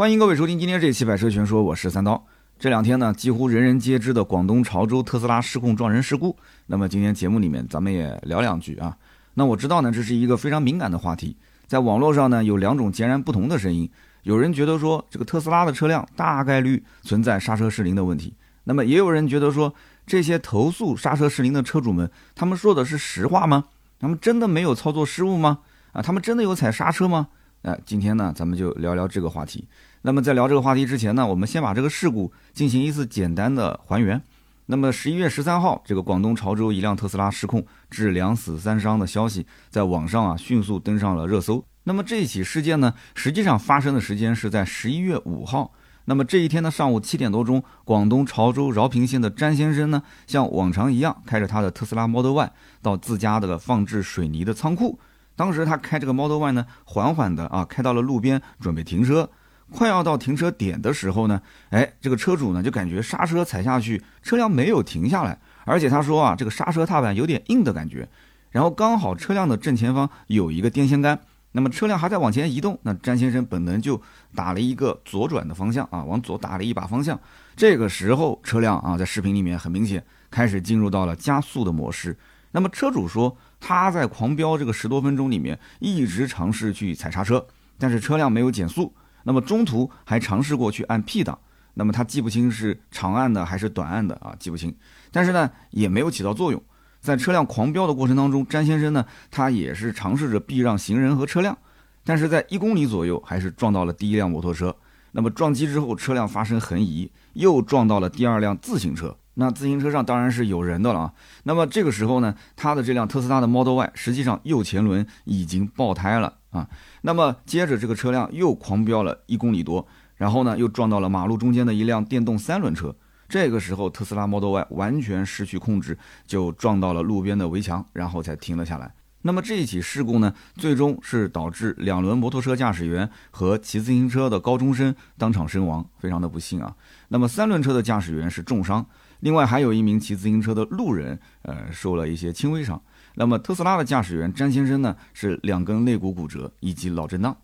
欢迎各位收听今天这期《百车全说》，我是三刀。这两天呢，几乎人人皆知的广东潮州特斯拉失控撞人事故。那么今天节目里面，咱们也聊两句啊。那我知道呢，这是一个非常敏感的话题，在网络上呢，有两种截然不同的声音。有人觉得说，这个特斯拉的车辆大概率存在刹车失灵的问题。那么也有人觉得说，这些投诉刹车失灵的车主们，他们说的是实话吗？他们真的没有操作失误吗？啊，他们真的有踩刹车吗？哎，今天呢，咱们就聊聊这个话题。那么在聊这个话题之前呢，我们先把这个事故进行一次简单的还原。那么十一月十三号，这个广东潮州一辆特斯拉失控致两死三伤的消息，在网上啊迅速登上了热搜。那么这起事件呢，实际上发生的时间是在十一月五号。那么这一天的上午七点多钟，广东潮州饶平县的詹先生呢，像往常一样开着他的特斯拉 Model Y 到自家的放置水泥的仓库。当时他开这个 Model Y 呢，缓缓的啊开到了路边，准备停车。快要到停车点的时候呢，哎，这个车主呢就感觉刹车踩下去，车辆没有停下来，而且他说啊，这个刹车踏板有点硬的感觉。然后刚好车辆的正前方有一个电线杆，那么车辆还在往前移动，那詹先生本能就打了一个左转的方向啊，往左打了一把方向。这个时候车辆啊，在视频里面很明显开始进入到了加速的模式。那么车主说。他在狂飙这个十多分钟里面，一直尝试去踩刹车，但是车辆没有减速。那么中途还尝试过去按 P 档，那么他记不清是长按的还是短按的啊，记不清。但是呢，也没有起到作用。在车辆狂飙的过程当中，詹先生呢，他也是尝试着避让行人和车辆，但是在一公里左右还是撞到了第一辆摩托车。那么撞击之后，车辆发生横移，又撞到了第二辆自行车。那自行车上当然是有人的了啊。那么这个时候呢，他的这辆特斯拉的 Model Y 实际上右前轮已经爆胎了啊。那么接着这个车辆又狂飙了一公里多，然后呢又撞到了马路中间的一辆电动三轮车。这个时候特斯拉 Model Y 完全失去控制，就撞到了路边的围墙，然后才停了下来。那么这一起事故呢，最终是导致两轮摩托车驾驶员和骑自行车的高中生当场身亡，非常的不幸啊。那么三轮车的驾驶员是重伤。另外还有一名骑自行车的路人，呃，受了一些轻微伤。那么特斯拉的驾驶员詹先生呢，是两根肋骨骨折以及脑震荡。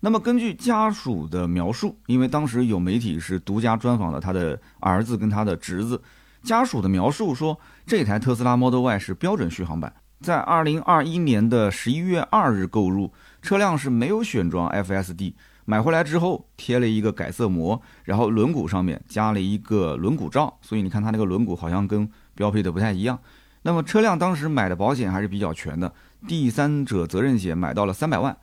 那么根据家属的描述，因为当时有媒体是独家专访了他的儿子跟他的侄子，家属的描述说，这台特斯拉 Model Y 是标准续航版，在二零二一年的十一月二日购入，车辆是没有选装 FSD。买回来之后贴了一个改色膜，然后轮毂上面加了一个轮毂罩，所以你看它那个轮毂好像跟标配的不太一样。那么车辆当时买的保险还是比较全的，第三者责任险买到了三百万。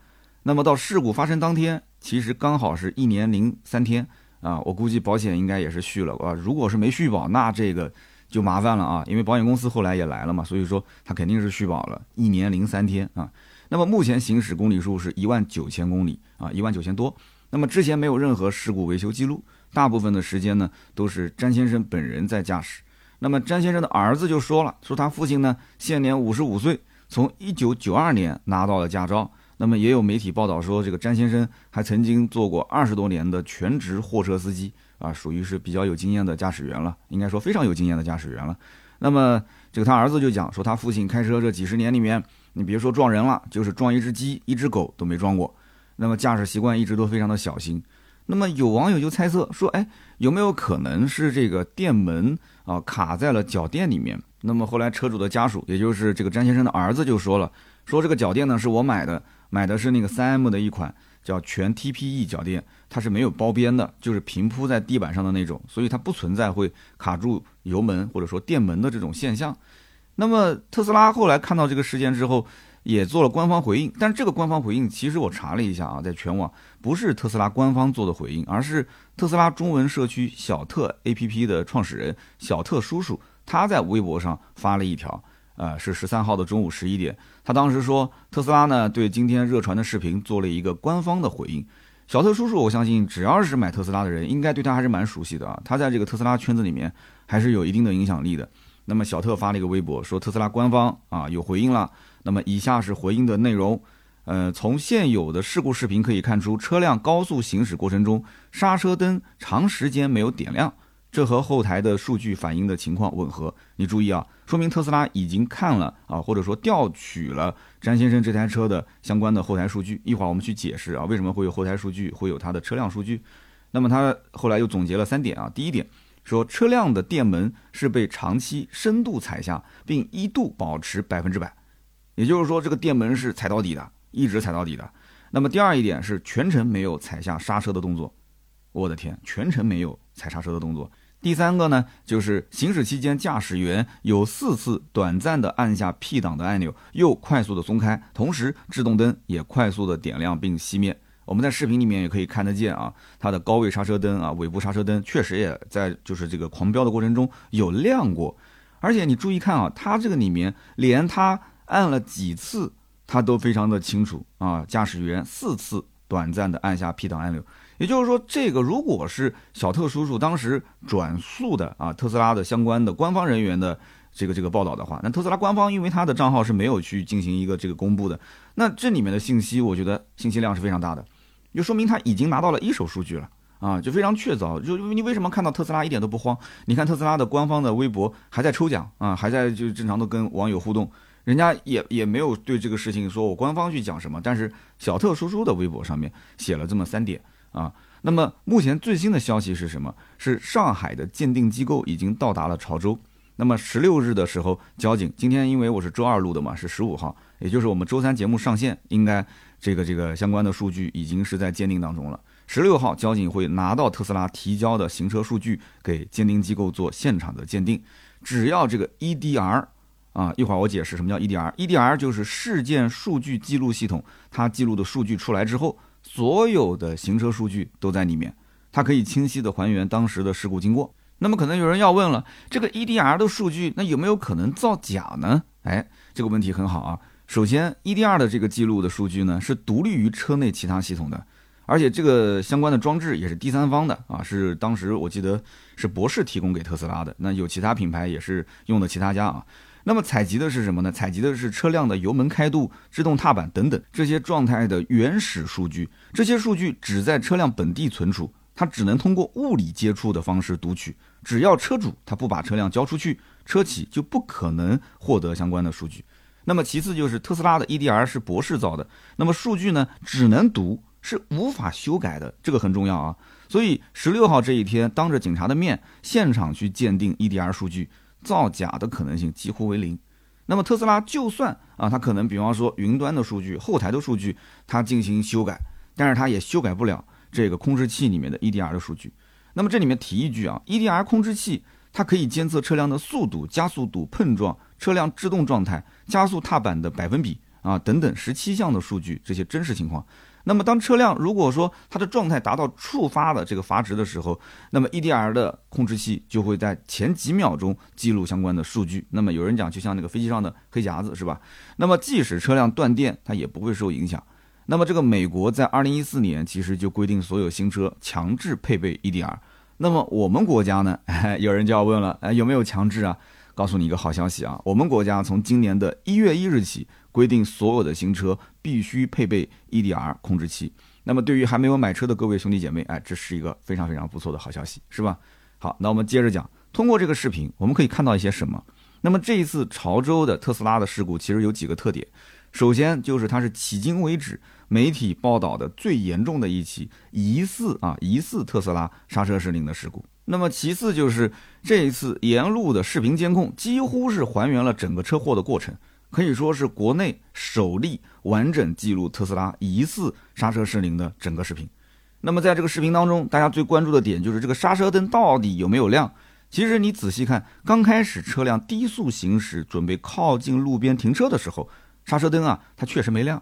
那么到事故发生当天，其实刚好是一年零三天啊，我估计保险应该也是续了啊。如果是没续保，那这个就麻烦了啊，因为保险公司后来也来了嘛，所以说他肯定是续保了，一年零三天啊。那么目前行驶公里数是一万九千公里啊，一万九千多。那么之前没有任何事故维修记录，大部分的时间呢都是詹先生本人在驾驶。那么詹先生的儿子就说了，说他父亲呢现年五十五岁，从一九九二年拿到了驾照。那么也有媒体报道说，这个詹先生还曾经做过二十多年的全职货车司机啊，属于是比较有经验的驾驶员了，应该说非常有经验的驾驶员了。那么这个他儿子就讲说，他父亲开车这几十年里面。你别说撞人了，就是撞一只鸡、一只狗都没撞过。那么驾驶习惯一直都非常的小心。那么有网友就猜测说，哎，有没有可能是这个电门啊卡在了脚垫里面？那么后来车主的家属，也就是这个詹先生的儿子就说了，说这个脚垫呢是我买的，买的是那个三 M 的一款叫全 TPE 脚垫，它是没有包边的，就是平铺在地板上的那种，所以它不存在会卡住油门或者说电门的这种现象。那么特斯拉后来看到这个事件之后，也做了官方回应。但是这个官方回应，其实我查了一下啊，在全网不是特斯拉官方做的回应，而是特斯拉中文社区小特 APP 的创始人小特叔叔他在微博上发了一条，呃，是十三号的中午十一点，他当时说特斯拉呢对今天热传的视频做了一个官方的回应。小特叔叔，我相信只要是买特斯拉的人，应该对他还是蛮熟悉的啊，他在这个特斯拉圈子里面还是有一定的影响力的。那么小特发了一个微博，说特斯拉官方啊有回应了。那么以下是回应的内容，呃，从现有的事故视频可以看出，车辆高速行驶过程中，刹车灯长时间没有点亮，这和后台的数据反映的情况吻合。你注意啊，说明特斯拉已经看了啊，或者说调取了詹先生这台车的相关的后台数据。一会儿我们去解释啊，为什么会有后台数据，会有它的车辆数据。那么他后来又总结了三点啊，第一点说车辆的电门是被长期深度踩下，并一度保持百分之百，也就是说这个电门是踩到底的，一直踩到底的。那么第二一点是全程没有踩下刹车的动作，我的天，全程没有踩刹车的动作。第三个呢，就是行驶期间驾驶员有四次短暂的按下 P 档的按钮，又快速的松开，同时制动灯也快速的点亮并熄灭。我们在视频里面也可以看得见啊，它的高位刹车灯啊、尾部刹车灯确实也在就是这个狂飙的过程中有亮过。而且你注意看啊，它这个里面连它按了几次，它都非常的清楚啊。驾驶员四次短暂的按下 P 档按钮。也就是说，这个如果是小特叔叔当时转述的啊，特斯拉的相关的官方人员的这个这个报道的话，那特斯拉官方因为他的账号是没有去进行一个这个公布的，那这里面的信息，我觉得信息量是非常大的，就说明他已经拿到了一手数据了啊，就非常确凿。就你为什么看到特斯拉一点都不慌？你看特斯拉的官方的微博还在抽奖啊，还在就正常的跟网友互动，人家也也没有对这个事情说我官方去讲什么，但是小特叔叔的微博上面写了这么三点。啊，那么目前最新的消息是什么？是上海的鉴定机构已经到达了潮州。那么十六日的时候，交警今天因为我是周二录的嘛，是十五号，也就是我们周三节目上线，应该这个这个相关的数据已经是在鉴定当中了。十六号交警会拿到特斯拉提交的行车数据给鉴定机构做现场的鉴定。只要这个 EDR 啊，一会儿我解释什么叫 EDR，EDR 就是事件数据记录系统，它记录的数据出来之后。所有的行车数据都在里面，它可以清晰的还原当时的事故经过。那么可能有人要问了，这个 EDR 的数据，那有没有可能造假呢？哎，这个问题很好啊。首先，EDR 的这个记录的数据呢，是独立于车内其他系统的，而且这个相关的装置也是第三方的啊，是当时我记得是博士提供给特斯拉的。那有其他品牌也是用的其他家啊。那么采集的是什么呢？采集的是车辆的油门开度、制动踏板等等这些状态的原始数据。这些数据只在车辆本地存储，它只能通过物理接触的方式读取。只要车主他不把车辆交出去，车企就不可能获得相关的数据。那么其次就是特斯拉的 EDR 是博士造的，那么数据呢只能读，是无法修改的，这个很重要啊。所以十六号这一天，当着警察的面，现场去鉴定 EDR 数据。造假的可能性几乎为零。那么特斯拉就算啊，它可能比方说云端的数据、后台的数据，它进行修改，但是它也修改不了这个控制器里面的 EDR 的数据。那么这里面提一句啊，EDR 控制器它可以监测车辆的速度、加速度、碰撞、车辆制动状态、加速踏板的百分比啊等等十七项的数据，这些真实情况。那么，当车辆如果说它的状态达到触发的这个阀值的时候，那么 EDR 的控制器就会在前几秒钟记录相关的数据。那么有人讲，就像那个飞机上的黑匣子，是吧？那么即使车辆断电，它也不会受影响。那么这个美国在二零一四年其实就规定所有新车强制配备 EDR。那么我们国家呢？有人就要问了，哎，有没有强制啊？告诉你一个好消息啊，我们国家从今年的一月一日起。规定所有的新车必须配备 EDR 控制器。那么对于还没有买车的各位兄弟姐妹，哎，这是一个非常非常不错的好消息，是吧？好，那我们接着讲。通过这个视频，我们可以看到一些什么？那么这一次潮州的特斯拉的事故，其实有几个特点。首先就是它是迄今为止媒体报道的最严重的一起疑似啊疑似特斯拉刹车失灵的事故。那么其次就是这一次沿路的视频监控几乎是还原了整个车祸的过程。可以说是国内首例完整记录特斯拉疑似刹车失灵的整个视频。那么在这个视频当中，大家最关注的点就是这个刹车灯到底有没有亮？其实你仔细看，刚开始车辆低速行驶，准备靠近路边停车的时候，刹车灯啊它确实没亮，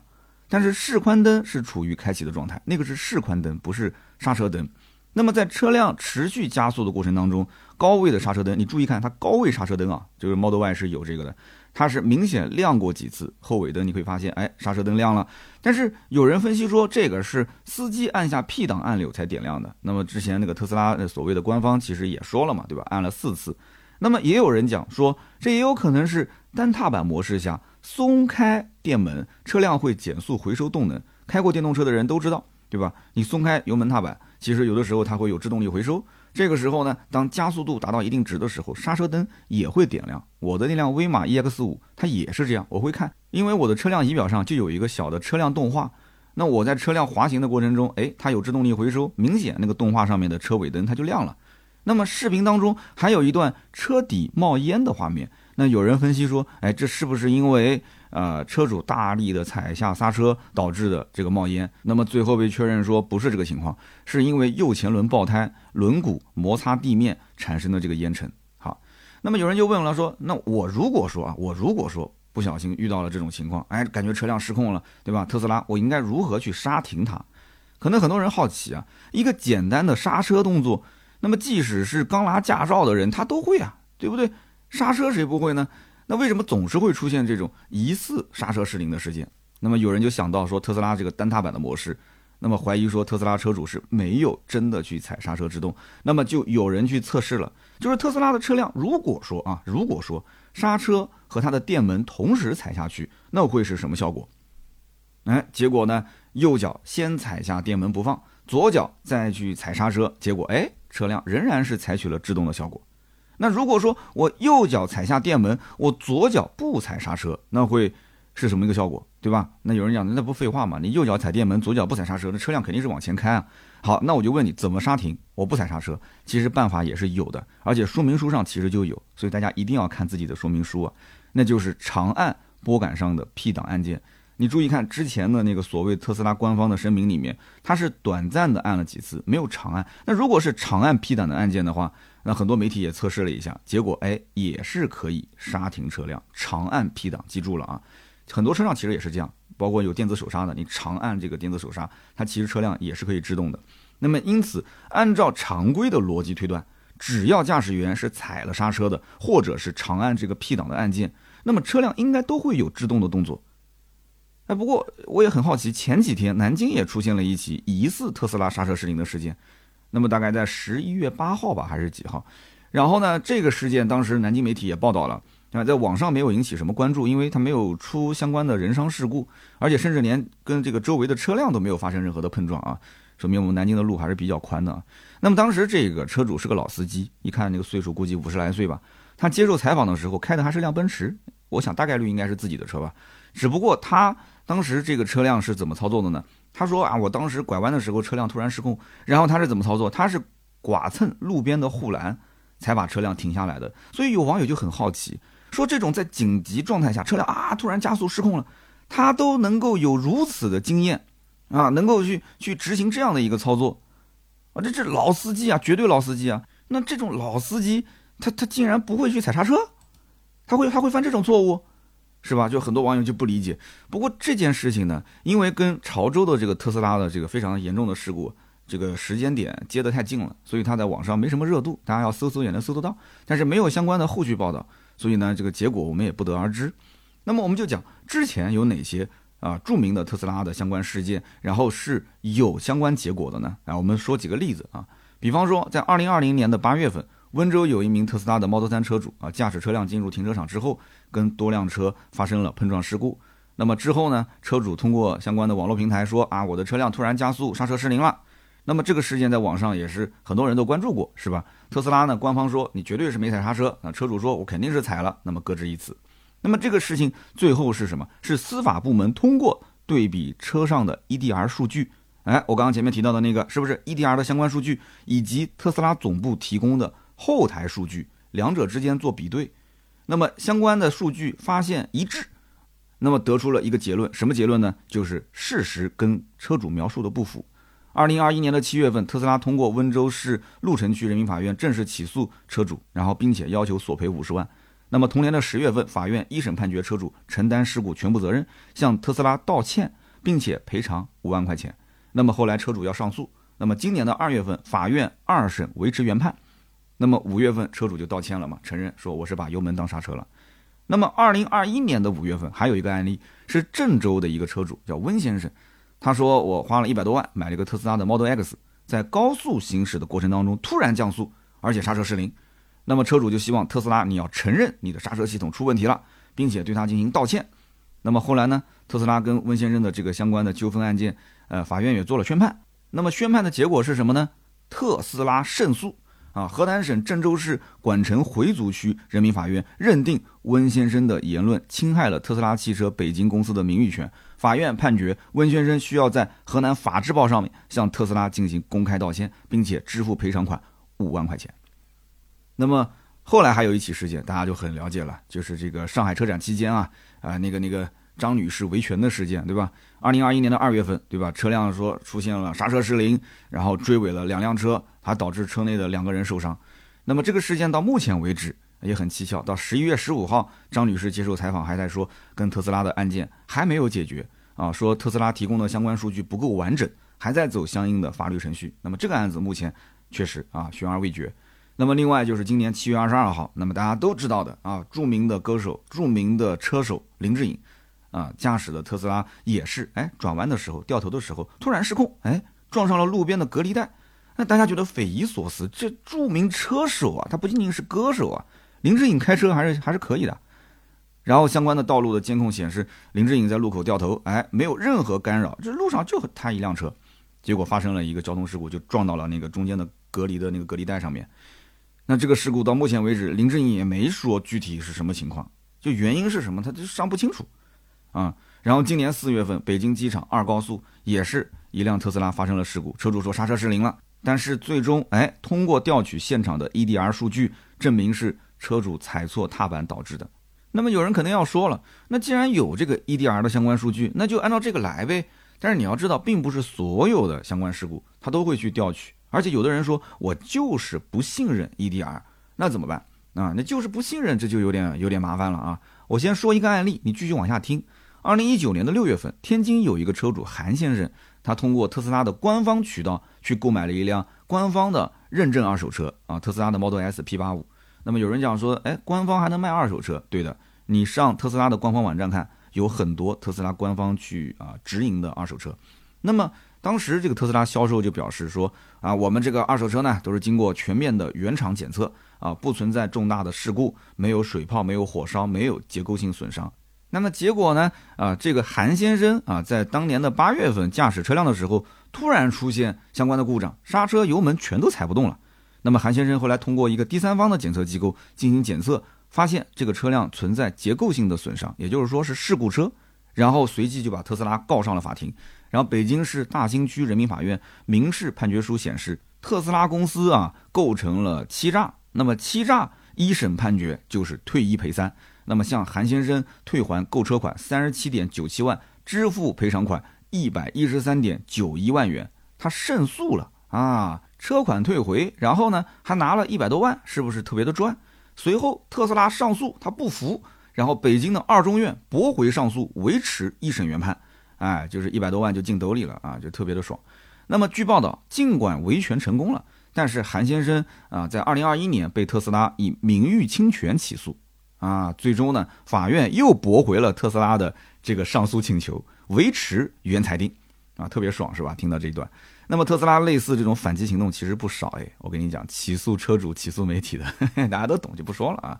但是示宽灯是处于开启的状态，那个是示宽灯，不是刹车灯。那么在车辆持续加速的过程当中，高位的刹车灯，你注意看它高位刹车灯啊，就是 Model Y 是有这个的。它是明显亮过几次后尾灯，你会发现，哎，刹车灯亮了。但是有人分析说，这个是司机按下 P 档按钮才点亮的。那么之前那个特斯拉所谓的官方其实也说了嘛，对吧？按了四次。那么也有人讲说，这也有可能是单踏板模式下松开电门，车辆会减速回收动能。开过电动车的人都知道，对吧？你松开油门踏板，其实有的时候它会有制动力回收。这个时候呢，当加速度达到一定值的时候，刹车灯也会点亮。我的那辆威马 EX 五，它也是这样。我会看，因为我的车辆仪表上就有一个小的车辆动画。那我在车辆滑行的过程中，哎，它有制动力回收，明显那个动画上面的车尾灯它就亮了。那么视频当中还有一段车底冒烟的画面，那有人分析说，哎，这是不是因为呃车主大力的踩下刹车导致的这个冒烟？那么最后被确认说不是这个情况，是因为右前轮爆胎，轮毂摩擦地面产生的这个烟尘。好，那么有人就问了说，那我如果说啊，我如果说不小心遇到了这种情况，哎，感觉车辆失控了，对吧？特斯拉，我应该如何去刹停它？可能很多人好奇啊，一个简单的刹车动作。那么，即使是刚拿驾照的人，他都会啊，对不对？刹车谁不会呢？那为什么总是会出现这种疑似刹车失灵的事件？那么有人就想到说，特斯拉这个单踏板的模式，那么怀疑说特斯拉车主是没有真的去踩刹车制动。那么就有人去测试了，就是特斯拉的车辆，如果说啊，如果说刹车和它的电门同时踩下去，那会是什么效果？哎，结果呢，右脚先踩下电门不放，左脚再去踩刹车，结果哎。车辆仍然是采取了制动的效果。那如果说我右脚踩下电门，我左脚不踩刹车，那会是什么一个效果，对吧？那有人讲，那不废话嘛？你右脚踩电门，左脚不踩刹车，那车辆肯定是往前开啊。好，那我就问你，怎么刹停？我不踩刹车，其实办法也是有的，而且说明书上其实就有，所以大家一定要看自己的说明书啊。那就是长按拨杆上的 P 档按键。你注意看之前的那个所谓特斯拉官方的声明里面，它是短暂的按了几次，没有长按。那如果是长按 P 档的按键的话，那很多媒体也测试了一下，结果哎也是可以刹停车辆。长按 P 档，记住了啊，很多车上其实也是这样，包括有电子手刹的，你长按这个电子手刹，它其实车辆也是可以制动的。那么因此，按照常规的逻辑推断，只要驾驶员是踩了刹车的，或者是长按这个 P 档的按键，那么车辆应该都会有制动的动作。哎，不过我也很好奇，前几天南京也出现了一起疑似特斯拉刹车失灵的事件，那么大概在十一月八号吧，还是几号？然后呢，这个事件当时南京媒体也报道了，啊，在网上没有引起什么关注，因为它没有出相关的人伤事故，而且甚至连跟这个周围的车辆都没有发生任何的碰撞啊，说明我们南京的路还是比较宽的。那么当时这个车主是个老司机，一看那个岁数估计五十来岁吧，他接受采访的时候开的还是辆奔驰，我想大概率应该是自己的车吧，只不过他。当时这个车辆是怎么操作的呢？他说啊，我当时拐弯的时候车辆突然失控，然后他是怎么操作？他是剐蹭路边的护栏，才把车辆停下来的。所以有网友就很好奇，说这种在紧急状态下车辆啊突然加速失控了，他都能够有如此的经验啊，能够去去执行这样的一个操作啊，这这老司机啊，绝对老司机啊。那这种老司机，他他竟然不会去踩刹车，他会他会犯这种错误？是吧？就很多网友就不理解。不过这件事情呢，因为跟潮州的这个特斯拉的这个非常严重的事故，这个时间点接得太近了，所以它在网上没什么热度，大家要搜搜也能搜得到。但是没有相关的后续报道，所以呢，这个结果我们也不得而知。那么我们就讲之前有哪些啊著名的特斯拉的相关事件，然后是有相关结果的呢？啊，我们说几个例子啊，比方说在二零二零年的八月份。温州有一名特斯拉的 Model 3车主啊，驾驶车辆进入停车场之后，跟多辆车发生了碰撞事故。那么之后呢，车主通过相关的网络平台说啊，我的车辆突然加速，刹车失灵了。那么这个事件在网上也是很多人都关注过，是吧？特斯拉呢，官方说你绝对是没踩刹车，那车主说我肯定是踩了，那么各执一词。那么这个事情最后是什么？是司法部门通过对比车上的 EDR 数据，哎，我刚刚前面提到的那个是不是 EDR 的相关数据，以及特斯拉总部提供的。后台数据两者之间做比对，那么相关的数据发现一致，那么得出了一个结论，什么结论呢？就是事实跟车主描述的不符。二零二一年的七月份，特斯拉通过温州市鹿城区人民法院正式起诉车主，然后并且要求索赔五十万。那么同年的十月份，法院一审判决车主承担事故全部责任，向特斯拉道歉，并且赔偿五万块钱。那么后来车主要上诉，那么今年的二月份，法院二审维持原判。那么五月份车主就道歉了嘛，承认说我是把油门当刹车了。那么二零二一年的五月份还有一个案例是郑州的一个车主叫温先生，他说我花了一百多万买了一个特斯拉的 Model X，在高速行驶的过程当中突然降速，而且刹车失灵。那么车主就希望特斯拉你要承认你的刹车系统出问题了，并且对他进行道歉。那么后来呢，特斯拉跟温先生的这个相关的纠纷案件，呃，法院也做了宣判。那么宣判的结果是什么呢？特斯拉胜诉。啊，河南省郑州市管城回族区人民法院认定温先生的言论侵害了特斯拉汽车北京公司的名誉权。法院判决温先生需要在河南法制报上面向特斯拉进行公开道歉，并且支付赔偿款五万块钱。那么后来还有一起事件，大家就很了解了，就是这个上海车展期间啊，啊那个那个张女士维权的事件，对吧？二零二一年的二月份，对吧？车辆说出现了刹车失灵，然后追尾了两辆车。还导致车内的两个人受伤。那么这个事件到目前为止也很蹊跷，到十一月十五号，张女士接受采访还在说，跟特斯拉的案件还没有解决啊，说特斯拉提供的相关数据不够完整，还在走相应的法律程序。那么这个案子目前确实啊悬而未决。那么另外就是今年七月二十二号，那么大家都知道的啊，著名的歌手、著名的车手林志颖啊驾驶的特斯拉也是哎转弯的时候掉头的时候突然失控，哎撞上了路边的隔离带。那大家觉得匪夷所思，这著名车手啊，他不仅仅是歌手啊，林志颖开车还是还是可以的。然后相关的道路的监控显示，林志颖在路口掉头，哎，没有任何干扰，这路上就他一辆车，结果发生了一个交通事故，就撞到了那个中间的隔离的那个隔离带上面。那这个事故到目前为止，林志颖也没说具体是什么情况，就原因是什么，他就尚不清楚啊。然后今年四月份，北京机场二高速也是一辆特斯拉发生了事故，车主说刹车失灵了。但是最终，哎，通过调取现场的 EDR 数据，证明是车主踩错踏板导致的。那么有人可能要说了，那既然有这个 EDR 的相关数据，那就按照这个来呗。但是你要知道，并不是所有的相关事故他都会去调取，而且有的人说我就是不信任 EDR，那怎么办啊？那就是不信任，这就有点有点麻烦了啊。我先说一个案例，你继续往下听。二零一九年的六月份，天津有一个车主韩先生。他通过特斯拉的官方渠道去购买了一辆官方的认证二手车啊，特斯拉的 Model S P85。那么有人讲说，哎，官方还能卖二手车？对的，你上特斯拉的官方网站看，有很多特斯拉官方去啊直营的二手车。那么当时这个特斯拉销售就表示说，啊，我们这个二手车呢都是经过全面的原厂检测啊，不存在重大的事故，没有水泡，没有火烧，没有结构性损伤。那么结果呢？啊，这个韩先生啊，在当年的八月份驾驶车辆的时候，突然出现相关的故障，刹车、油门全都踩不动了。那么韩先生后来通过一个第三方的检测机构进行检测，发现这个车辆存在结构性的损伤，也就是说是事故车。然后随即就把特斯拉告上了法庭。然后北京市大兴区人民法院民事判决书显示，特斯拉公司啊构成了欺诈。那么欺诈一审判决就是退一赔三。那么向韩先生退还购车款三十七点九七万，支付赔偿款一百一十三点九一万元，他胜诉了啊，车款退回，然后呢还拿了一百多万，是不是特别的赚？随后特斯拉上诉，他不服，然后北京的二中院驳回上诉，维持一审原判，哎，就是一百多万就进兜里了啊，就特别的爽。那么据报道，尽管维权成功了，但是韩先生啊，在二零二一年被特斯拉以名誉侵权起诉。啊，最终呢，法院又驳回了特斯拉的这个上诉请求，维持原裁定，啊，特别爽是吧？听到这一段，那么特斯拉类似这种反击行动其实不少哎，我跟你讲，起诉车主、起诉媒体的，大家都懂就不说了啊。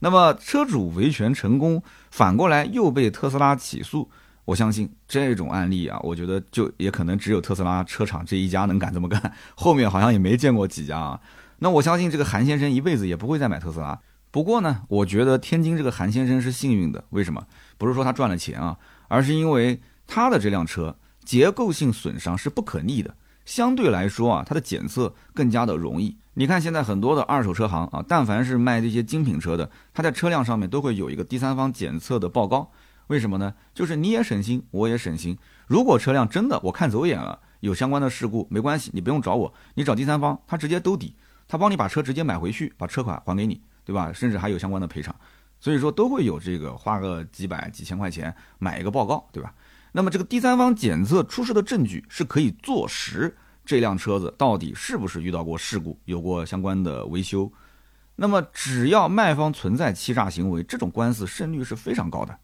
那么车主维权成功，反过来又被特斯拉起诉，我相信这种案例啊，我觉得就也可能只有特斯拉车厂这一家能敢这么干，后面好像也没见过几家啊。那我相信这个韩先生一辈子也不会再买特斯拉。不过呢，我觉得天津这个韩先生是幸运的。为什么？不是说他赚了钱啊，而是因为他的这辆车结构性损伤是不可逆的，相对来说啊，它的检测更加的容易。你看现在很多的二手车行啊，但凡是卖这些精品车的，他在车辆上面都会有一个第三方检测的报告。为什么呢？就是你也省心，我也省心。如果车辆真的我看走眼了，有相关的事故，没关系，你不用找我，你找第三方，他直接兜底，他帮你把车直接买回去，把车款还给你。对吧？甚至还有相关的赔偿，所以说都会有这个花个几百几千块钱买一个报告，对吧？那么这个第三方检测出示的证据是可以坐实这辆车子到底是不是遇到过事故，有过相关的维修。那么只要卖方存在欺诈行为，这种官司胜率是非常高的。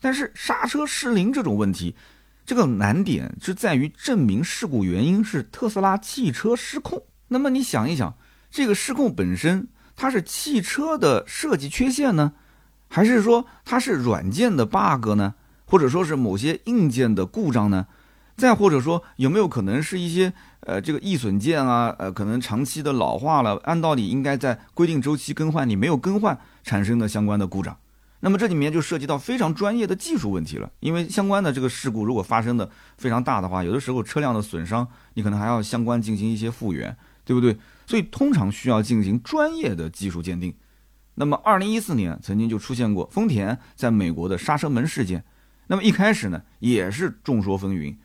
但是刹车失灵这种问题，这个难点是在于证明事故原因是特斯拉汽车失控。那么你想一想，这个失控本身。它是汽车的设计缺陷呢，还是说它是软件的 bug 呢，或者说是某些硬件的故障呢？再或者说有没有可能是一些呃这个易损件啊，呃可能长期的老化了，按道理应该在规定周期更换，你没有更换产生的相关的故障。那么这里面就涉及到非常专业的技术问题了，因为相关的这个事故如果发生的非常大的话，有的时候车辆的损伤你可能还要相关进行一些复原，对不对？所以通常需要进行专业的技术鉴定。那么二零一四年曾经就出现过丰田在美国的刹车门事件，那么一开始呢也是众说纷纭，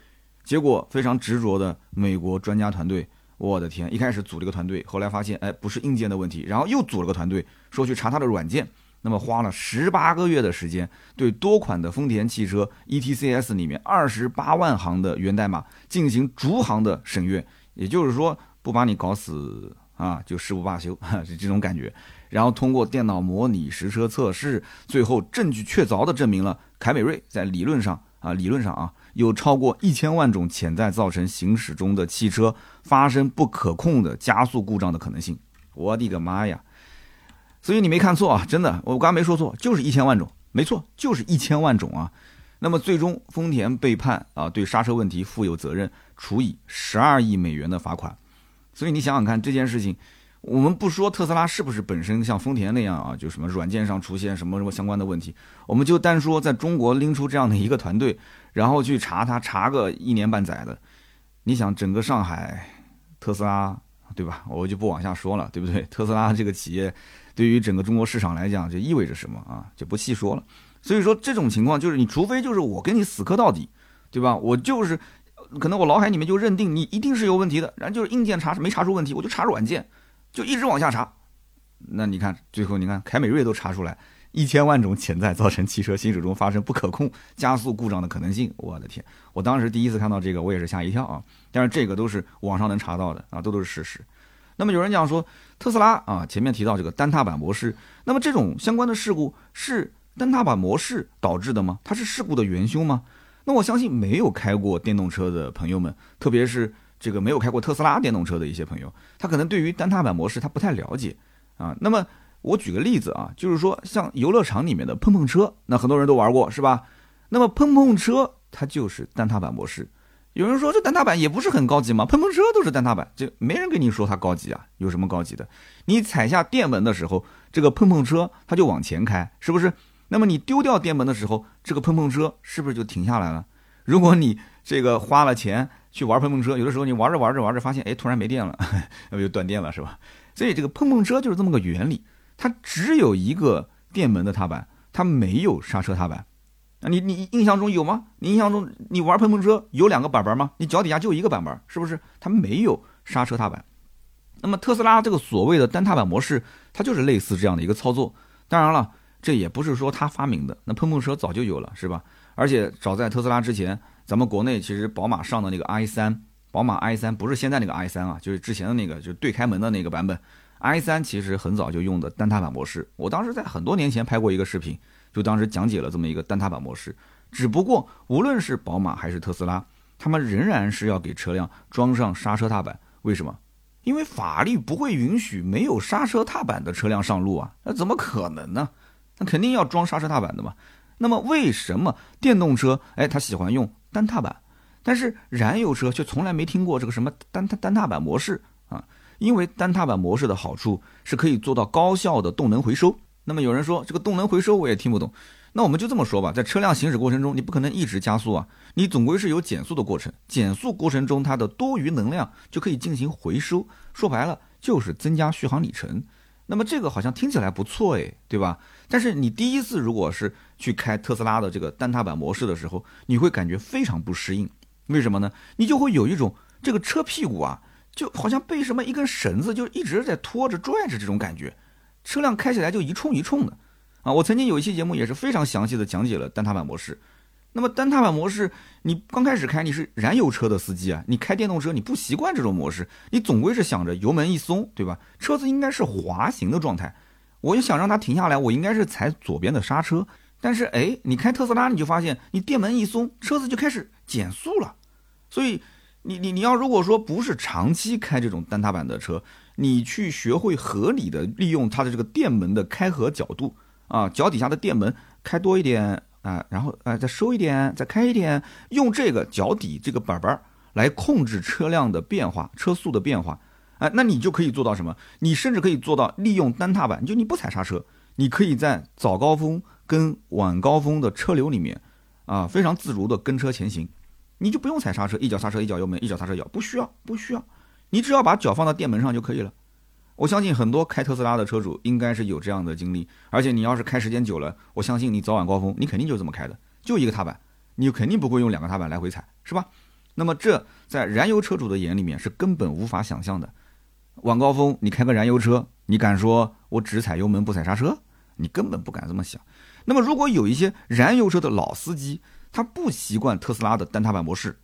结果非常执着的美国专家团队，我的天，一开始组了个团队，后来发现哎不是硬件的问题，然后又组了个团队说去查它的软件。那么花了十八个月的时间，对多款的丰田汽车 ETCS 里面二十八万行的源代码进行逐行的审阅，也就是说不把你搞死啊，就誓不罢休，是这种感觉。然后通过电脑模拟、实车测试，最后证据确凿的证明了凯美瑞在理论上啊，理论上啊，有超过一千万种潜在造成行驶中的汽车发生不可控的加速故障的可能性。我的个妈呀！所以你没看错啊，真的，我刚没说错，就是一千万种，没错，就是一千万种啊。那么最终丰田被判啊，对刹车问题负有责任，处以十二亿美元的罚款。所以你想想看这件事情，我们不说特斯拉是不是本身像丰田那样啊，就什么软件上出现什么什么相关的问题，我们就单说在中国拎出这样的一个团队，然后去查它查个一年半载的，你想整个上海特斯拉对吧？我就不往下说了，对不对？特斯拉这个企业。对于整个中国市场来讲，就意味着什么啊？就不细说了。所以说这种情况就是，你除非就是我跟你死磕到底，对吧？我就是，可能我脑海里面就认定你一定是有问题的，然后就是硬件查没查出问题，我就查软件，就一直往下查。那你看最后你看凯美瑞都查出来一千万种潜在造成汽车行驶中发生不可控加速故障的可能性，我的天！我当时第一次看到这个，我也是吓一跳啊。但是这个都是网上能查到的啊，都都是事实。那么有人讲说，特斯拉啊，前面提到这个单踏板模式，那么这种相关的事故是单踏板模式导致的吗？它是事故的元凶吗？那我相信没有开过电动车的朋友们，特别是这个没有开过特斯拉电动车的一些朋友，他可能对于单踏板模式他不太了解啊。那么我举个例子啊，就是说像游乐场里面的碰碰车，那很多人都玩过是吧？那么碰碰车它就是单踏板模式。有人说这单踏板也不是很高级吗？碰碰车都是单踏板，就没人跟你说它高级啊？有什么高级的？你踩下电门的时候，这个碰碰车它就往前开，是不是？那么你丢掉电门的时候，这个碰碰车是不是就停下来了？如果你这个花了钱去玩碰碰车，有的时候你玩着玩着玩着发现，哎，突然没电了，那不就断电了是吧？所以这个碰碰车就是这么个原理，它只有一个电门的踏板，它没有刹车踏板。啊，你你印象中有吗？你印象中你玩碰碰车有两个板板吗？你脚底下就一个板板，是不是？它没有刹车踏板。那么特斯拉这个所谓的单踏板模式，它就是类似这样的一个操作。当然了，这也不是说他发明的，那碰碰车早就有了，是吧？而且早在特斯拉之前，咱们国内其实宝马上的那个 i3，宝马 i3 不是现在那个 i3 啊，就是之前的那个，就是对开门的那个版本 i3，其实很早就用的单踏板模式。我当时在很多年前拍过一个视频。就当时讲解了这么一个单踏板模式，只不过无论是宝马还是特斯拉，他们仍然是要给车辆装上刹车踏板。为什么？因为法律不会允许没有刹车踏板的车辆上路啊，那怎么可能呢？那肯定要装刹车踏板的嘛。那么为什么电动车哎它喜欢用单踏板，但是燃油车却从来没听过这个什么单单踏板模式啊？因为单踏板模式的好处是可以做到高效的动能回收。那么有人说这个动能回收我也听不懂，那我们就这么说吧，在车辆行驶过程中，你不可能一直加速啊，你总归是有减速的过程，减速过程中它的多余能量就可以进行回收，说白了就是增加续航里程。那么这个好像听起来不错诶，对吧？但是你第一次如果是去开特斯拉的这个单踏板模式的时候，你会感觉非常不适应，为什么呢？你就会有一种这个车屁股啊，就好像被什么一根绳子就一直在拖着拽着这种感觉。车辆开起来就一冲一冲的，啊，我曾经有一期节目也是非常详细的讲解了单踏板模式。那么单踏板模式，你刚开始开你是燃油车的司机啊，你开电动车你不习惯这种模式，你总归是想着油门一松，对吧？车子应该是滑行的状态，我就想让它停下来，我应该是踩左边的刹车。但是哎，你开特斯拉你就发现，你电门一松，车子就开始减速了。所以你你你要如果说不是长期开这种单踏板的车，你去学会合理的利用它的这个电门的开合角度啊，脚底下的电门开多一点，啊，然后啊再收一点，再开一点，用这个脚底这个板板来控制车辆的变化、车速的变化，哎，那你就可以做到什么？你甚至可以做到利用单踏板，就你不踩刹车，你可以在早高峰跟晚高峰的车流里面，啊，非常自如的跟车前行，你就不用踩刹车，一脚刹车，一脚油门，一脚刹车脚，不需要，不需要，你只要把脚放到电门上就可以了。我相信很多开特斯拉的车主应该是有这样的经历，而且你要是开时间久了，我相信你早晚高峰你肯定就这么开的，就一个踏板，你肯定不会用两个踏板来回踩，是吧？那么这在燃油车主的眼里面是根本无法想象的。晚高峰你开个燃油车，你敢说我只踩油门不踩刹车？你根本不敢这么想。那么如果有一些燃油车的老司机，他不习惯特斯拉的单踏板模式，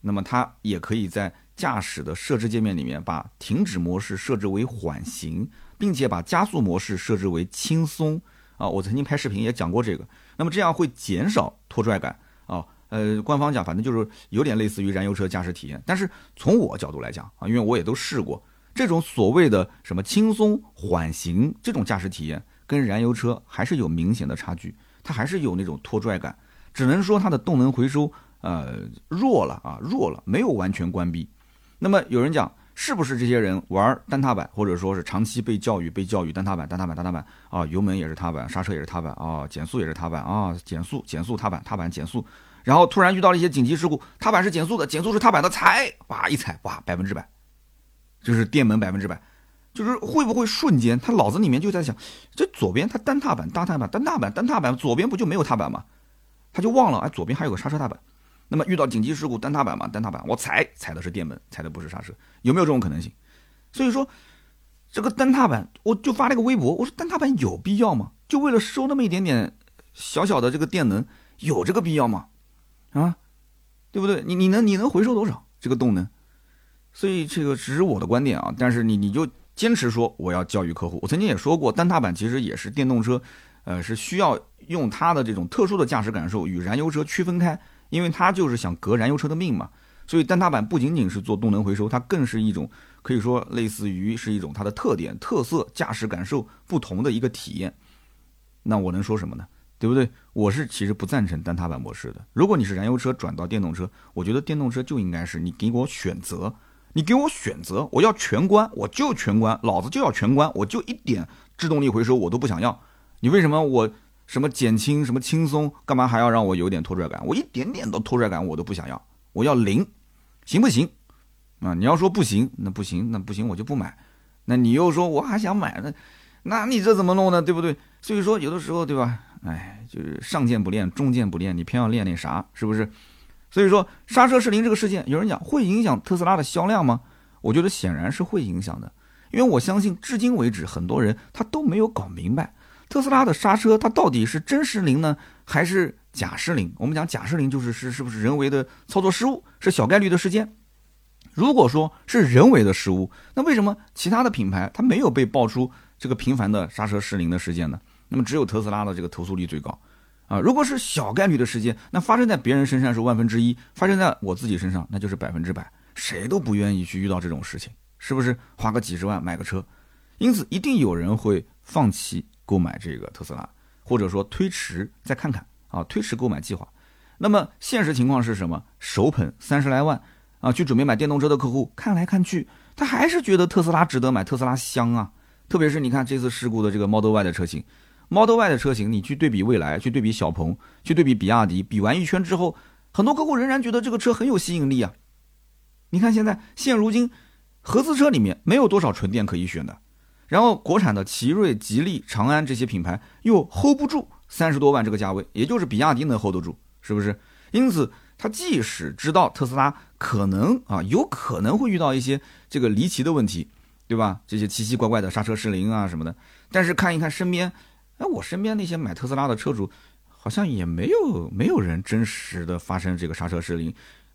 那么他也可以在驾驶的设置界面里面把停止模式设置为缓行，并且把加速模式设置为轻松啊。我曾经拍视频也讲过这个。那么这样会减少拖拽感啊。呃，官方讲，反正就是有点类似于燃油车驾驶体验。但是从我角度来讲啊，因为我也都试过这种所谓的什么轻松缓行这种驾驶体验，跟燃油车还是有明显的差距，它还是有那种拖拽感。只能说它的动能回收呃弱了啊，弱了，没有完全关闭。那么有人讲，是不是这些人玩单踏板，或者说是长期被教育被教育单踏板单踏板单踏板啊，油门也是踏板，刹车也是踏板啊，减速也是踏板啊，减速减速踏板踏板减速。然后突然遇到了一些紧急事故，踏板是减速的，减速是踏板的，踩，哇一踩，哇百分之百，就是电门百分之百，就是会不会瞬间他脑子里面就在想，这左边他单踏板单踏板单踏板单踏板，左边不就没有踏板吗？他就忘了，哎，左边还有个刹车踏板。那么遇到紧急事故单踏板嘛，单踏板我踩踩的是电门，踩的不是刹车，有没有这种可能性？所以说这个单踏板，我就发了个微博，我说单踏板有必要吗？就为了收那么一点点小小的这个电能，有这个必要吗？啊，对不对？你你能你能回收多少这个动能？所以这个只是我的观点啊。但是你你就坚持说我要教育客户。我曾经也说过，单踏板其实也是电动车，呃，是需要用它的这种特殊的驾驶感受与燃油车区分开，因为它就是想革燃油车的命嘛。所以单踏板不仅仅是做动能回收，它更是一种可以说类似于是一种它的特点、特色、驾驶感受不同的一个体验。那我能说什么呢？对不对？我是其实不赞成单踏板模式的。如果你是燃油车转到电动车，我觉得电动车就应该是你给我选择，你给我选择，我要全关，我就全关，老子就要全关，我就一点制动力回收我都不想要。你为什么我什么减轻什么轻松，干嘛还要让我有点拖拽感？我一点点的拖拽感我都不想要，我要零，行不行？啊，你要说不行，那不行，那不行我就不买。那你又说我还想买，那那你这怎么弄呢？对不对？所以说有的时候，对吧？哎，就是上剑不练，中剑不练，你偏要练那啥，是不是？所以说刹车失灵这个事件，有人讲会影响特斯拉的销量吗？我觉得显然是会影响的，因为我相信至今为止，很多人他都没有搞明白特斯拉的刹车它到底是真失灵呢，还是假失灵？我们讲假失灵就是是是不是人为的操作失误，是小概率的事件。如果说是人为的失误，那为什么其他的品牌它没有被爆出这个频繁的刹车失灵的事件呢？那么只有特斯拉的这个投诉率最高，啊，如果是小概率的事件，那发生在别人身上是万分之一，发生在我自己身上那就是百分之百，谁都不愿意去遇到这种事情，是不是？花个几十万买个车，因此一定有人会放弃购买这个特斯拉，或者说推迟再看看啊，推迟购买计划。那么现实情况是什么？手捧三十来万啊，去准备买电动车的客户看来看去，他还是觉得特斯拉值得买，特斯拉香啊，特别是你看这次事故的这个 Model Y 的车型。Model Y 的车型，你去对比蔚来，去对比小鹏，去对比比亚迪，比完一圈之后，很多客户仍然觉得这个车很有吸引力啊。你看现在现如今，合资车里面没有多少纯电可以选的，然后国产的奇瑞、吉利、长安这些品牌又 hold 不住三十多万这个价位，也就是比亚迪能 hold 得住，是不是？因此，他即使知道特斯拉可能啊，有可能会遇到一些这个离奇的问题，对吧？这些奇奇怪怪的刹车失灵啊什么的，但是看一看身边。哎，我身边那些买特斯拉的车主，好像也没有没有人真实的发生这个刹车失灵，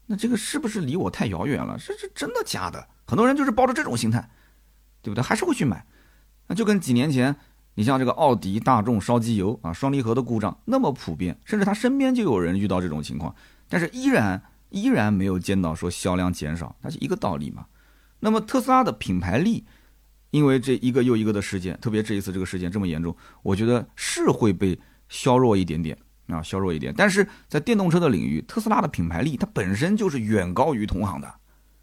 那这个是不是离我太遥远了？这是真的假的？很多人就是抱着这种心态，对不对？还是会去买。那就跟几年前，你像这个奥迪、大众烧机油啊，双离合的故障那么普遍，甚至他身边就有人遇到这种情况，但是依然依然没有见到说销量减少，它是一个道理嘛。那么特斯拉的品牌力。因为这一个又一个的事件，特别这一次这个事件这么严重，我觉得是会被削弱一点点啊，削弱一点。但是在电动车的领域，特斯拉的品牌力它本身就是远高于同行的。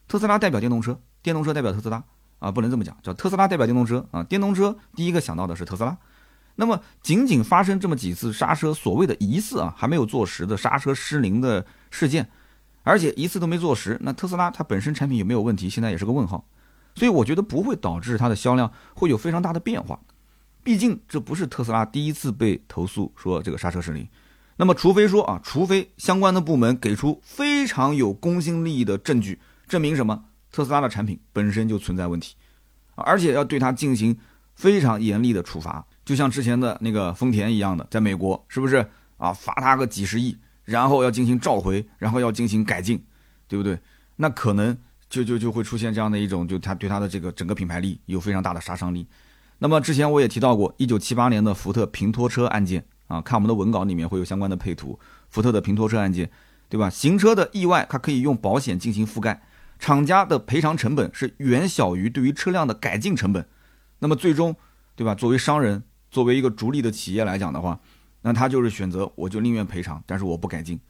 特斯拉代表电动车，电动车代表特斯拉啊，不能这么讲，叫特斯拉代表电动车啊，电动车第一个想到的是特斯拉。那么仅仅发生这么几次刹车所谓的疑似啊还没有坐实的刹车失灵的事件，而且一次都没坐实，那特斯拉它本身产品有没有问题，现在也是个问号。所以我觉得不会导致它的销量会有非常大的变化。毕竟这不是特斯拉第一次被投诉说这个刹车失灵。那么除非说啊，除非相关的部门给出非常有公信力的证据。证明什么？特斯拉的产品本身就存在问题，而且要对它进行非常严厉的处罚，就像之前的那个丰田一样的，在美国是不是啊？罚他个几十亿，然后要进行召回，然后要进行改进，对不对？那可能就就就会出现这样的一种，就他对他的这个整个品牌力有非常大的杀伤力。那么之前我也提到过，一九七八年的福特平拖车案件啊，看我们的文稿里面会有相关的配图，福特的平拖车案件，对吧？行车的意外，它可以用保险进行覆盖。厂家的赔偿成本是远小于对于车辆的改进成本，那么最终，对吧？作为商人，作为一个逐利的企业来讲的话，那他就是选择，我就宁愿赔偿，但是我不改进。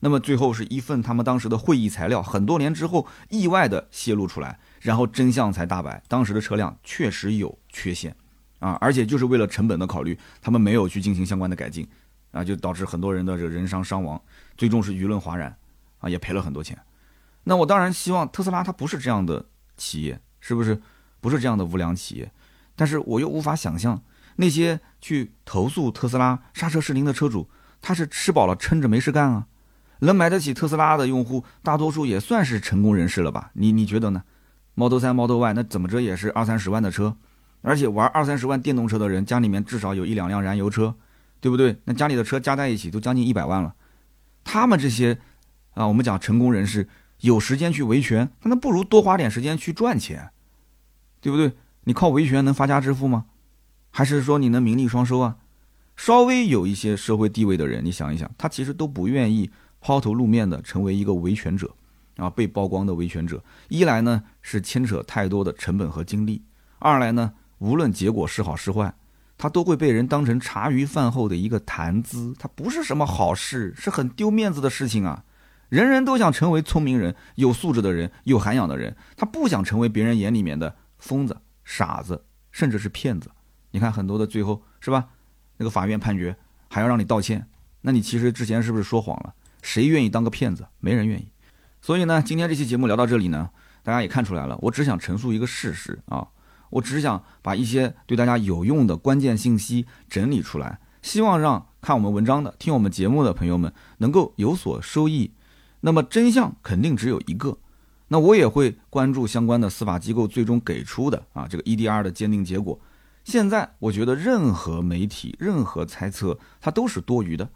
那么最后是一份他们当时的会议材料，很多年之后意外的泄露出来，然后真相才大白，当时的车辆确实有缺陷，啊，而且就是为了成本的考虑，他们没有去进行相关的改进，啊，就导致很多人的这个人伤伤亡，最终是舆论哗然，啊，也赔了很多钱。那我当然希望特斯拉它不是这样的企业，是不是？不是这样的无良企业，但是我又无法想象那些去投诉特斯拉刹车失灵的车主，他是吃饱了撑着没事干啊？能买得起特斯拉的用户，大多数也算是成功人士了吧？你你觉得呢？Model 3、Model Y 那怎么着也是二三十万的车，而且玩二三十万电动车的人，家里面至少有一两辆燃油车，对不对？那家里的车加在一起都将近一百万了，他们这些啊，我们讲成功人士。有时间去维权，那不如多花点时间去赚钱，对不对？你靠维权能发家致富吗？还是说你能名利双收啊？稍微有一些社会地位的人，你想一想，他其实都不愿意抛头露面的成为一个维权者啊，被曝光的维权者。一来呢是牵扯太多的成本和精力，二来呢无论结果是好是坏，他都会被人当成茶余饭后的一个谈资，他不是什么好事，是很丢面子的事情啊。人人都想成为聪明人、有素质的人、有涵养的人，他不想成为别人眼里面的疯子、傻子，甚至是骗子。你看很多的最后是吧？那个法院判决还要让你道歉，那你其实之前是不是说谎了？谁愿意当个骗子？没人愿意。所以呢，今天这期节目聊到这里呢，大家也看出来了，我只想陈述一个事实啊，我只想把一些对大家有用的关键信息整理出来，希望让看我们文章的、听我们节目的朋友们能够有所收益。那么真相肯定只有一个，那我也会关注相关的司法机构最终给出的啊这个 EDR 的鉴定结果。现在我觉得任何媒体、任何猜测，它都是多余的。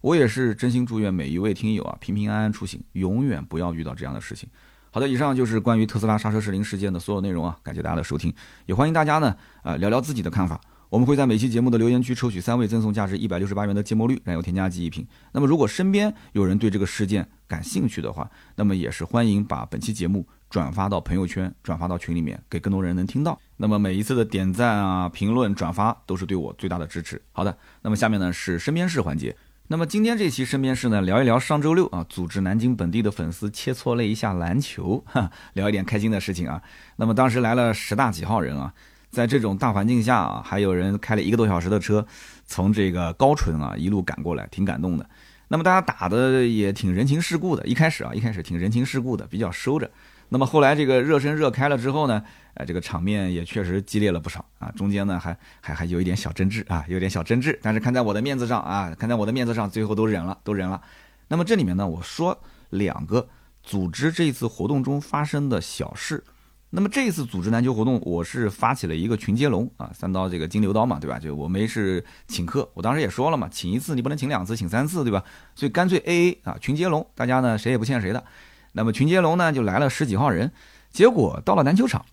我也是真心祝愿每一位听友啊平平安安出行，永远不要遇到这样的事情。好的，以上就是关于特斯拉刹车失灵事件的所有内容啊，感谢大家的收听，也欢迎大家呢啊聊聊自己的看法。我们会在每期节目的留言区抽取三位，赠送价值一百六十八元的芥末绿燃油添加剂一瓶。那么，如果身边有人对这个事件感兴趣的话，那么也是欢迎把本期节目转发到朋友圈，转发到群里面，给更多人能听到。那么每一次的点赞啊、评论、转发都是对我最大的支持。好的，那么下面呢是身边事环节。那么今天这期身边事呢，聊一聊上周六啊，组织南京本地的粉丝切磋了一下篮球，哈，聊一点开心的事情啊。那么当时来了十大几号人啊。在这种大环境下啊，还有人开了一个多小时的车，从这个高淳啊一路赶过来，挺感动的。那么大家打的也挺人情世故的，一开始啊，一开始挺人情世故的，比较收着。那么后来这个热身热开了之后呢，呃，这个场面也确实激烈了不少啊。中间呢还还还有一点小争执啊，有点小争执。但是看在我的面子上啊，看在我的面子上，最后都忍了，都忍了。那么这里面呢，我说两个组织这次活动中发生的小事。那么这一次组织篮球活动，我是发起了一个群接龙啊，三刀这个金牛刀嘛，对吧？就我没是请客，我当时也说了嘛，请一次你不能请两次，请三次，对吧？所以干脆 A A 啊，群接龙，大家呢谁也不欠谁的。那么群接龙呢就来了十几号人，结果到了篮球场，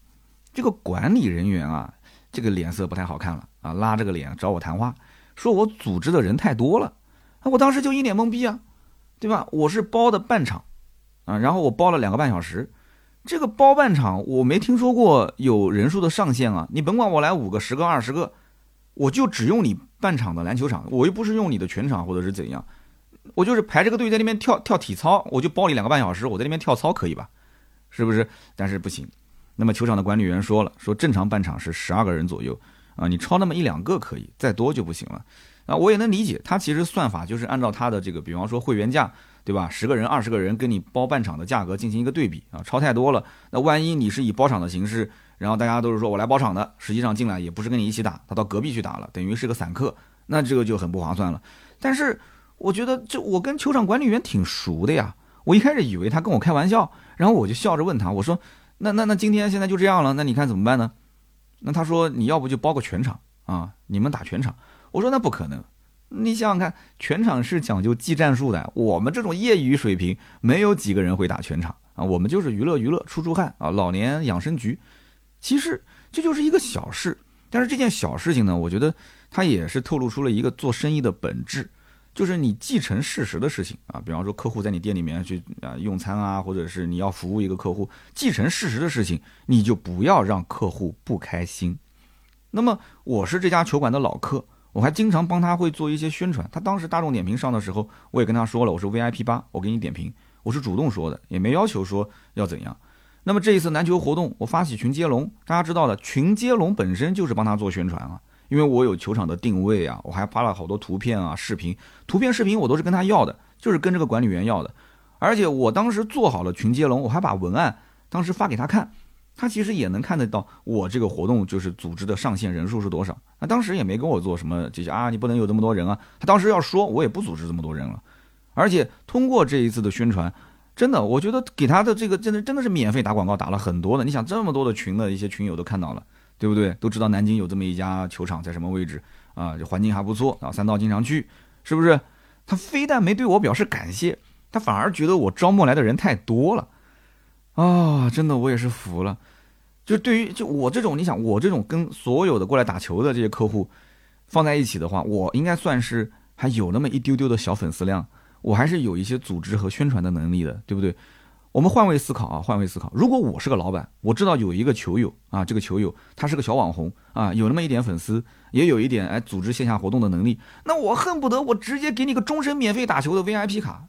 这个管理人员啊，这个脸色不太好看了啊，拉着个脸找我谈话，说我组织的人太多了，啊，我当时就一脸懵逼啊，对吧？我是包的半场啊，然后我包了两个半小时。这个包办场我没听说过有人数的上限啊！你甭管我来五个、十个、二十个，我就只用你半场的篮球场，我又不是用你的全场或者是怎样，我就是排这个队在那边跳跳体操，我就包你两个半小时，我在那边跳操可以吧？是不是？但是不行。那么球场的管理员说了，说正常半场是十二个人左右啊，你超那么一两个可以，再多就不行了。啊，我也能理解，他其实算法就是按照他的这个，比方说会员价，对吧？十个人、二十个人跟你包半场的价格进行一个对比啊，超太多了，那万一你是以包场的形式，然后大家都是说我来包场的，实际上进来也不是跟你一起打，他到隔壁去打了，等于是个散客，那这个就很不划算了。但是我觉得这我跟球场管理员挺熟的呀，我一开始以为他跟我开玩笑，然后我就笑着问他，我说那那那今天现在就这样了，那你看怎么办呢？那他说你要不就包个全场啊，你们打全场。我说那不可能，你想想看，全场是讲究技战术的，我们这种业余水平，没有几个人会打全场啊，我们就是娱乐娱乐，出出汗啊，老年养生局。其实这就是一个小事，但是这件小事情呢，我觉得它也是透露出了一个做生意的本质，就是你继承事实的事情啊，比方说客户在你店里面去啊用餐啊，或者是你要服务一个客户，继承事实的事情，你就不要让客户不开心。那么我是这家球馆的老客。我还经常帮他会做一些宣传。他当时大众点评上的时候，我也跟他说了，我是 VIP 八，我给你点评，我是主动说的，也没要求说要怎样。那么这一次篮球活动，我发起群接龙，大家知道的，群接龙本身就是帮他做宣传啊，因为我有球场的定位啊，我还发了好多图片啊、视频，图片、视频我都是跟他要的，就是跟这个管理员要的。而且我当时做好了群接龙，我还把文案当时发给他看。他其实也能看得到我这个活动就是组织的上限人数是多少。那当时也没跟我做什么这些啊，你不能有这么多人啊。他当时要说，我也不组织这么多人了。而且通过这一次的宣传，真的，我觉得给他的这个真的真的是免费打广告，打了很多的。你想这么多的群的一些群友都看到了，对不对？都知道南京有这么一家球场在什么位置啊，这环境还不错啊，三道经常去，是不是？他非但没对我表示感谢，他反而觉得我招募来的人太多了。啊，真的，我也是服了。就对于就我这种，你想我这种跟所有的过来打球的这些客户放在一起的话，我应该算是还有那么一丢丢的小粉丝量，我还是有一些组织和宣传的能力的，对不对？我们换位思考啊，换位思考。如果我是个老板，我知道有一个球友啊，这个球友他是个小网红啊，有那么一点粉丝，也有一点哎组织线下活动的能力，那我恨不得我直接给你个终身免费打球的 VIP 卡，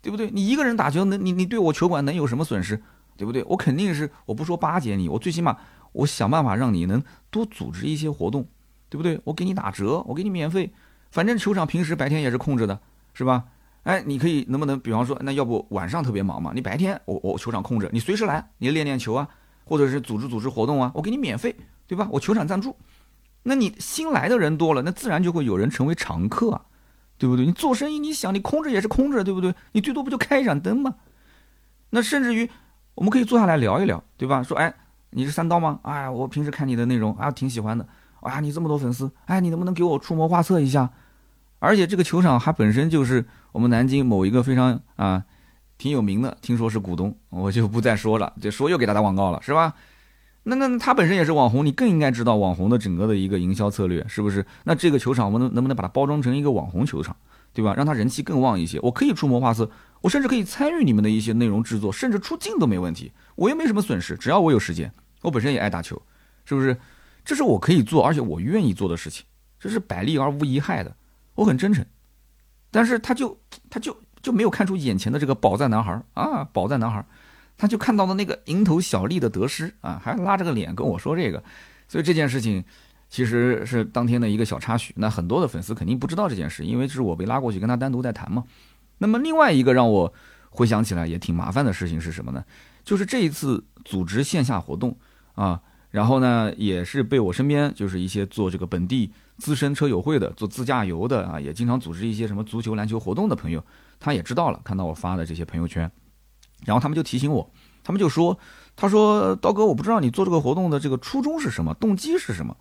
对不对？你一个人打球能你你对我球馆能有什么损失？对不对？我肯定是，我不说巴结你，我最起码我想办法让你能多组织一些活动，对不对？我给你打折，我给你免费，反正球场平时白天也是空着的，是吧？哎，你可以能不能，比方说，那要不晚上特别忙嘛？你白天我我球场空着，你随时来，你练练球啊，或者是组织组织活动啊，我给你免费，对吧？我球场赞助，那你新来的人多了，那自然就会有人成为常客啊，对不对？你做生意，你想你空着也是空着，对不对？你最多不就开一盏灯吗？那甚至于。我们可以坐下来聊一聊，对吧？说，哎，你是三刀吗？哎，我平时看你的内容啊，挺喜欢的。啊，你这么多粉丝，哎，你能不能给我出谋划策一下？而且这个球场还本身就是我们南京某一个非常啊挺有名的，听说是股东，我就不再说了，就说又给他打广告了，是吧？那那他本身也是网红，你更应该知道网红的整个的一个营销策略，是不是？那这个球场我们能能不能把它包装成一个网红球场，对吧？让他人气更旺一些，我可以出谋划策。我甚至可以参与你们的一些内容制作，甚至出镜都没问题，我又没什么损失，只要我有时间，我本身也爱打球，是不是？这是我可以做，而且我愿意做的事情，这是百利而无一害的，我很真诚。但是他就他就就没有看出眼前的这个宝藏男孩啊，宝藏男孩，他就看到了那个蝇头小利的得失啊，还拉着个脸跟我说这个，所以这件事情其实是当天的一个小插曲。那很多的粉丝肯定不知道这件事，因为是我被拉过去跟他单独在谈嘛。那么另外一个让我回想起来也挺麻烦的事情是什么呢？就是这一次组织线下活动啊，然后呢也是被我身边就是一些做这个本地资深车友会的、做自驾游的啊，也经常组织一些什么足球、篮球活动的朋友，他也知道了，看到我发的这些朋友圈，然后他们就提醒我，他们就说：“他说刀哥，我不知道你做这个活动的这个初衷是什么，动机是什么？”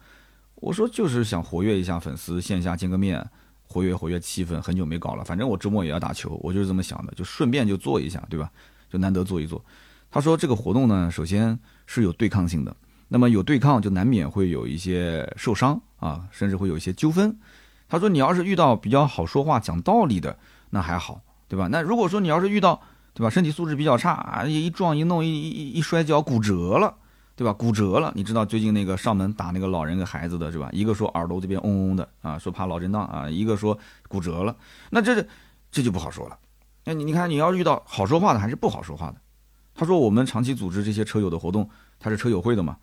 我说：“就是想活跃一下粉丝，线下见个面。”活跃活跃气氛，很久没搞了。反正我周末也要打球，我就是这么想的，就顺便就做一下，对吧？就难得做一做。他说这个活动呢，首先是有对抗性的，那么有对抗就难免会有一些受伤啊，甚至会有一些纠纷。他说你要是遇到比较好说话、讲道理的，那还好，对吧？那如果说你要是遇到，对吧？身体素质比较差啊，一撞一弄一一一摔跤骨折了。对吧？骨折了，你知道最近那个上门打那个老人跟孩子的是吧？一个说耳朵这边嗡嗡的啊，说怕脑震荡啊；一个说骨折了。那这这就不好说了。那你你看，你要遇到好说话的还是不好说话的？他说我们长期组织这些车友的活动，他是车友会的嘛？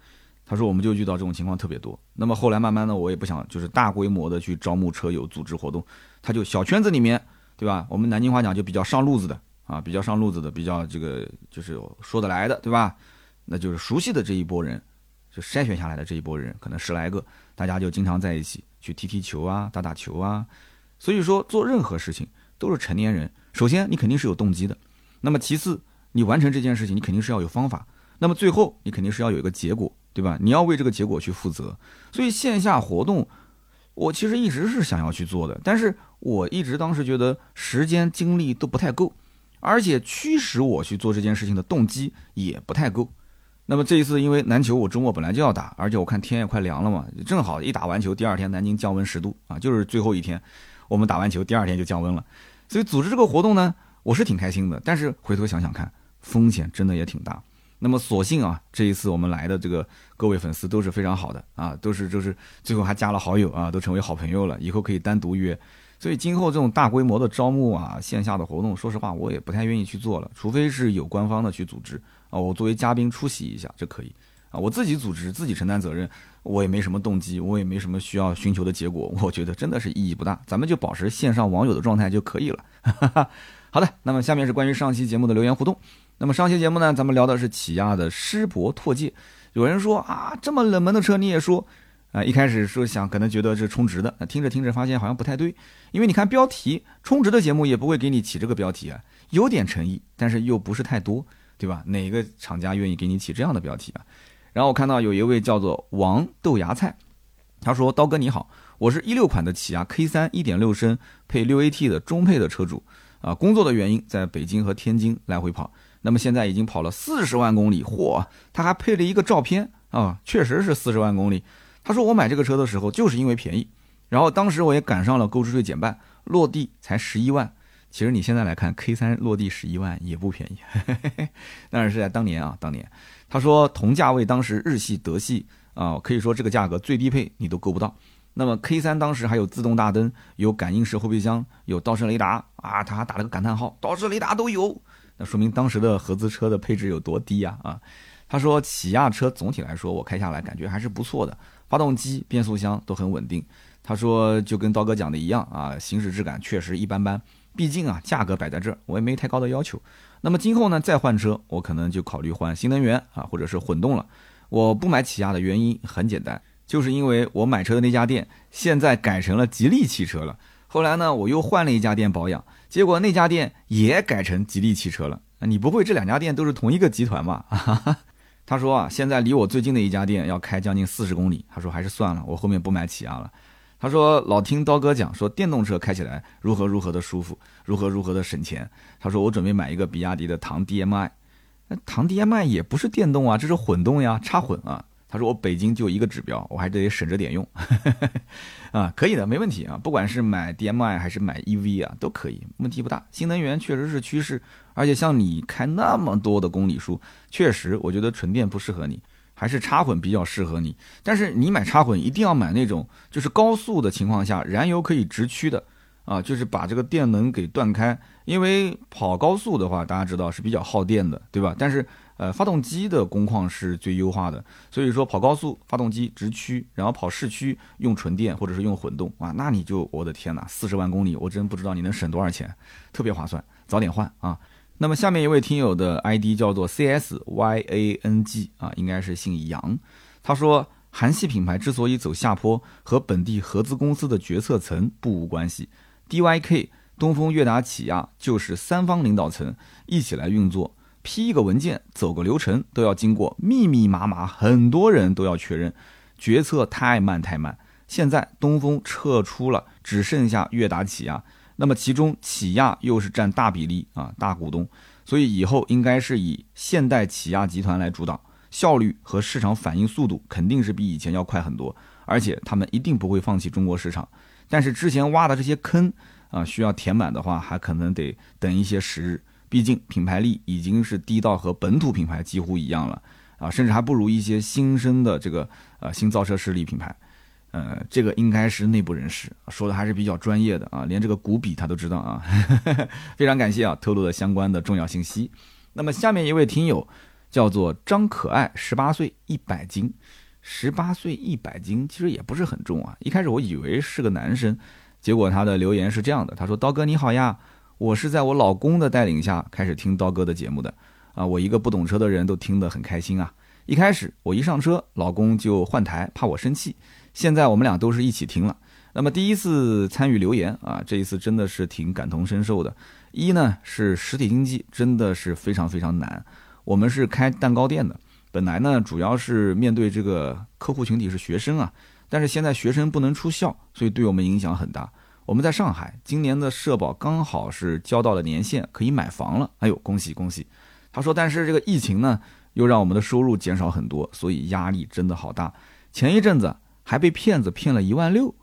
他说我们就遇到这种情况特别多。那么后来慢慢的，我也不想就是大规模的去招募车友组织活动，他就小圈子里面，对吧？我们南京话讲就比较上路子的啊，比较上路子的，比较这个就是说得来的，对吧？那就是熟悉的这一波人，就筛选下来的这一波人，可能十来个，大家就经常在一起去踢踢球啊，打打球啊。所以说做任何事情都是成年人，首先你肯定是有动机的，那么其次你完成这件事情，你肯定是要有方法，那么最后你肯定是要有一个结果。对吧？你要为这个结果去负责，所以线下活动，我其实一直是想要去做的，但是我一直当时觉得时间精力都不太够，而且驱使我去做这件事情的动机也不太够。那么这一次，因为篮球我周末本来就要打，而且我看天也快凉了嘛，正好一打完球，第二天南京降温十度啊，就是最后一天，我们打完球第二天就降温了，所以组织这个活动呢，我是挺开心的，但是回头想想看，风险真的也挺大。那么，所幸啊，这一次我们来的这个各位粉丝都是非常好的啊，都是就是最后还加了好友啊，都成为好朋友了，以后可以单独约。所以今后这种大规模的招募啊，线下的活动，说实话我也不太愿意去做了，除非是有官方的去组织啊，我作为嘉宾出席一下这可以啊，我自己组织自己承担责任，我也没什么动机，我也没什么需要寻求的结果，我觉得真的是意义不大，咱们就保持线上网友的状态就可以了。好的，那么下面是关于上期节目的留言互动。那么上期节目呢，咱们聊的是起亚的狮铂拓界。有人说啊，这么冷门的车你也说啊？一开始说想可能觉得是充值的，听着听着发现好像不太对，因为你看标题，充值的节目也不会给你起这个标题啊，有点诚意，但是又不是太多，对吧？哪个厂家愿意给你起这样的标题啊？然后我看到有一位叫做王豆芽菜，他说：“刀哥你好，我是一六款的起亚 K 三一点六升配六 AT 的中配的车主啊，工作的原因在北京和天津来回跑。”那么现在已经跑了四十万公里，嚯！他还配了一个照片啊，确实是四十万公里。他说我买这个车的时候就是因为便宜，然后当时我也赶上了购置税减半，落地才十一万。其实你现在来看，K3 落地十一万也不便宜，但是是在当年啊，当年。他说同价位当时日系、德系啊，可以说这个价格最低配你都够不到。那么 K3 当时还有自动大灯，有感应式后备箱，有倒车雷达啊，他还打了个感叹号，倒车雷达都有。那说明当时的合资车的配置有多低呀？啊，他说起亚车总体来说我开下来感觉还是不错的，发动机、变速箱都很稳定。他说就跟刀哥讲的一样啊，行驶质感确实一般般。毕竟啊，价格摆在这儿，我也没太高的要求。那么今后呢，再换车，我可能就考虑换新能源啊，或者是混动了。我不买起亚的原因很简单，就是因为我买车的那家店现在改成了吉利汽车了。后来呢，我又换了一家店保养。结果那家店也改成吉利汽车了，你不会这两家店都是同一个集团吧？他说啊，现在离我最近的一家店要开将近四十公里，他说还是算了，我后面不买起亚了。他说老听刀哥讲说电动车开起来如何如何的舒服，如何如何的省钱。他说我准备买一个比亚迪的唐 DMI，那唐 DMI 也不是电动啊，这是混动呀，插混啊。他说：“我北京就一个指标，我还得省着点用，啊，可以的，没问题啊。不管是买 DMI 还是买 EV 啊，都可以，问题不大。新能源确实是趋势，而且像你开那么多的公里数，确实我觉得纯电不适合你，还是插混比较适合你。但是你买插混一定要买那种就是高速的情况下燃油可以直驱的，啊，就是把这个电能给断开，因为跑高速的话，大家知道是比较耗电的，对吧？但是。”呃，发动机的工况是最优化的，所以说跑高速发动机直驱，然后跑市区用纯电或者是用混动啊，那你就我的天哪，四十万公里，我真不知道你能省多少钱，特别划算，早点换啊。那么下面一位听友的 ID 叫做 CSYANG 啊，应该是姓杨，他说韩系品牌之所以走下坡，和本地合资公司的决策层不无关系，DYK、东风、悦达、起亚就是三方领导层一起来运作。批一个文件，走个流程都要经过密密麻麻，很多人都要确认，决策太慢太慢。现在东风撤出了，只剩下悦达起亚，那么其中起亚又是占大比例啊，大股东，所以以后应该是以现代起亚集团来主导，效率和市场反应速度肯定是比以前要快很多，而且他们一定不会放弃中国市场。但是之前挖的这些坑啊，需要填满的话，还可能得等一些时日。毕竟品牌力已经是低到和本土品牌几乎一样了啊，甚至还不如一些新生的这个呃新造车势力品牌。呃，这个应该是内部人士说的，还是比较专业的啊，连这个股比他都知道啊，非常感谢啊，透露了相关的重要信息。那么下面一位听友叫做张可爱，十八岁，一百斤，十八岁一百斤，其实也不是很重啊。一开始我以为是个男生，结果他的留言是这样的，他说：“刀哥你好呀，我是在我老公的带领下开始听刀哥的节目的啊，我一个不懂车的人都听得很开心啊。一开始我一上车，老公就换台，怕我生气。”现在我们俩都是一起听了，那么第一次参与留言啊，这一次真的是挺感同身受的。一呢是实体经济真的是非常非常难，我们是开蛋糕店的，本来呢主要是面对这个客户群体是学生啊，但是现在学生不能出校，所以对我们影响很大。我们在上海，今年的社保刚好是交到了年限，可以买房了。哎呦，恭喜恭喜！他说，但是这个疫情呢，又让我们的收入减少很多，所以压力真的好大。前一阵子。还被骗子骗了一万六，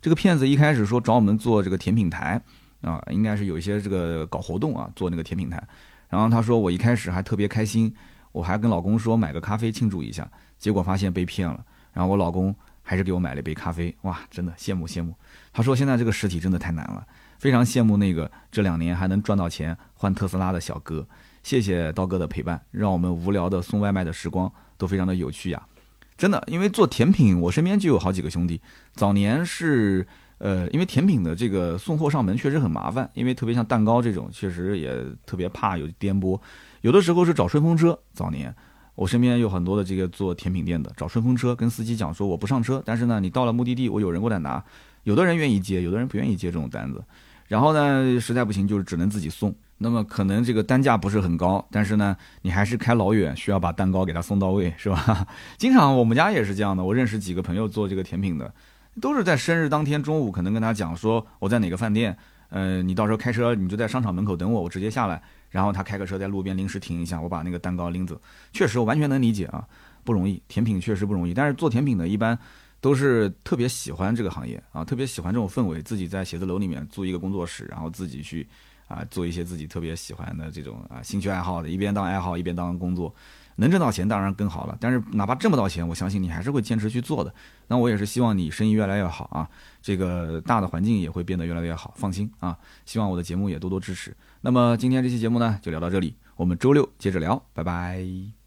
这个骗子一开始说找我们做这个甜品台啊，应该是有一些这个搞活动啊，做那个甜品台。然后他说我一开始还特别开心，我还跟老公说买个咖啡庆祝一下，结果发现被骗了。然后我老公还是给我买了一杯咖啡，哇，真的羡慕羡慕。他说现在这个实体真的太难了，非常羡慕那个这两年还能赚到钱换特斯拉的小哥。谢谢刀哥的陪伴，让我们无聊的送外卖的时光都非常的有趣呀。真的，因为做甜品，我身边就有好几个兄弟。早年是，呃，因为甜品的这个送货上门确实很麻烦，因为特别像蛋糕这种，确实也特别怕有颠簸。有的时候是找顺风车。早年我身边有很多的这个做甜品店的，找顺风车，跟司机讲说我不上车，但是呢，你到了目的地，我有人过来拿。有的人愿意接，有的人不愿意接这种单子。然后呢，实在不行就是只能自己送。那么可能这个单价不是很高，但是呢，你还是开老远，需要把蛋糕给他送到位，是吧？经常我们家也是这样的。我认识几个朋友做这个甜品的，都是在生日当天中午，可能跟他讲说我在哪个饭店，呃，你到时候开车你就在商场门口等我，我直接下来，然后他开个车在路边临时停一下，我把那个蛋糕拎走。确实，我完全能理解啊，不容易，甜品确实不容易。但是做甜品的一般都是特别喜欢这个行业啊，特别喜欢这种氛围，自己在写字楼里面租一个工作室，然后自己去。啊，做一些自己特别喜欢的这种啊兴趣爱好的，一边当爱好一边当工作，能挣到钱当然更好了。但是哪怕挣不到钱，我相信你还是会坚持去做的。那我也是希望你生意越来越好啊，这个大的环境也会变得越来越好。放心啊，希望我的节目也多多支持。那么今天这期节目呢，就聊到这里，我们周六接着聊，拜拜。